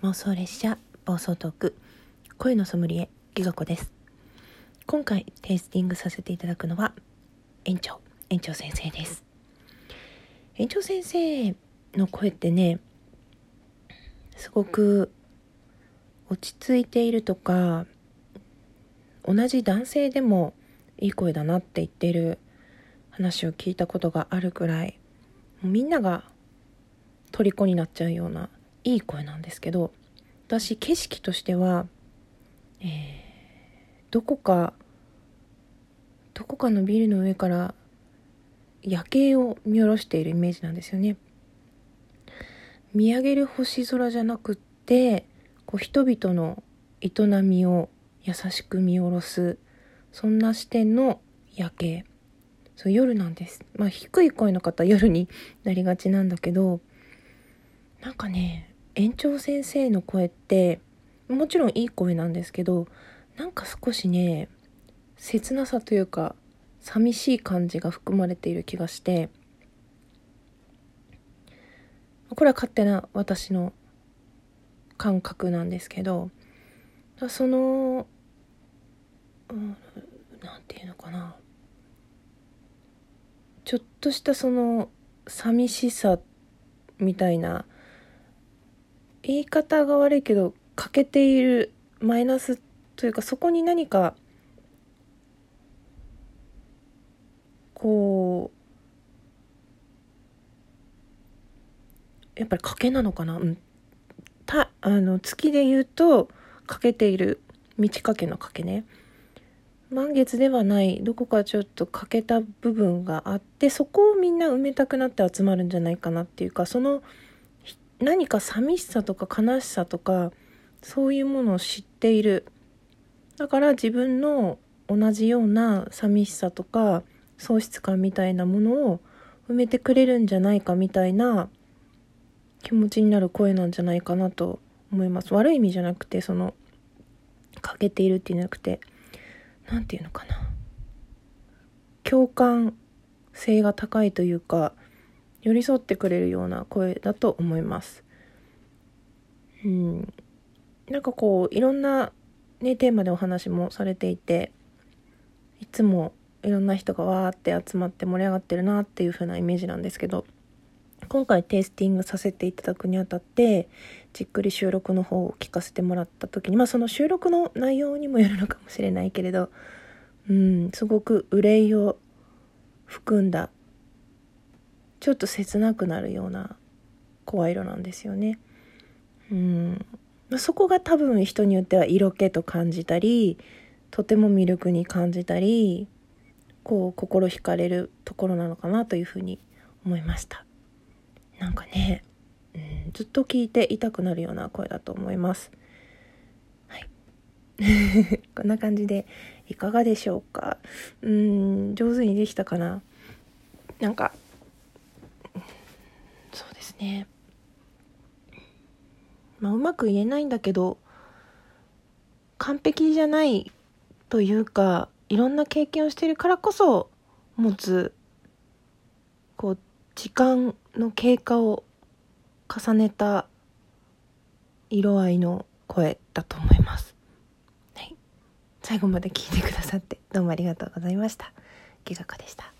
妄想列車暴走トーク声のソムリエギガ子です。今回テイスティングさせていただくのは園長園長先生です。園長先生の声ってねすごく落ち着いているとか同じ男性でもいい声だなって言っている話を聞いたことがあるくらいみんなが虜になっちゃうようないい声なんですけど私景色としては、えー、どこかどこかのビルの上から夜景を見下ろしているイメージなんですよね。見上げる星空じゃなくってこう人々の営みを優しく見下ろすそんな視点の夜景。そう夜なんです。まあ低い声の方夜になりがちなんだけどなんかね園長先生の声ってもちろんいい声なんですけどなんか少しね切なさというか寂しい感じが含まれている気がしてこれは勝手な私の感覚なんですけどその、うん、なんていうのかな。ちょっとしたその寂しさみたいな言い方が悪いけど欠けているマイナスというかそこに何かこうやっぱり賭けなのかな、うん、たあの月で言うと欠けている満ち欠けの賭けね。満月ではない。どこかちょっと欠けた部分があってそこをみんな埋めたくなって集まるんじゃないかなっていうかその何か寂しさとか悲しさとかそういうものを知っている。だから自分の同じような寂しさとか喪失感みたいなものを埋めてくれるんじゃないかみたいな気持ちになる声なんじゃないかなと思います。悪い意味じゃなくてその欠けているっていうんじゃなくて何て言うのかな。共感性が高いというか寄り添ってくれるような声だと思います。うん、なんかこういろんな、ね、テーマでお話もされていていつもいろんな人がわーって集まって盛り上がってるなっていう風なイメージなんですけど今回テイスティングさせていただくにあたってじっくり収録の方を聞かせてもらった時にまあその収録の内容にもよるのかもしれないけれどうんすごく憂いを含んだちょっと切なくなるような声色なんですよね。うん。そこが多分人によっては色気と感じたりとても魅力に感じたりこう心惹かれるところなのかなというふうに思いました。なんかね、うん、ずっと聞いていたくなるような声だと思います。はい。こんな感じでいかがでしょうか。うん上手にできたかな。なんかねまあうまく言えないんだけど完璧じゃないというかいろんな経験をしてるからこそ持つこう時間の経過を重ねた色合いの声だと思います。はい。最後まで聞いてくださってどうもありがとうございました。ギガ子でした。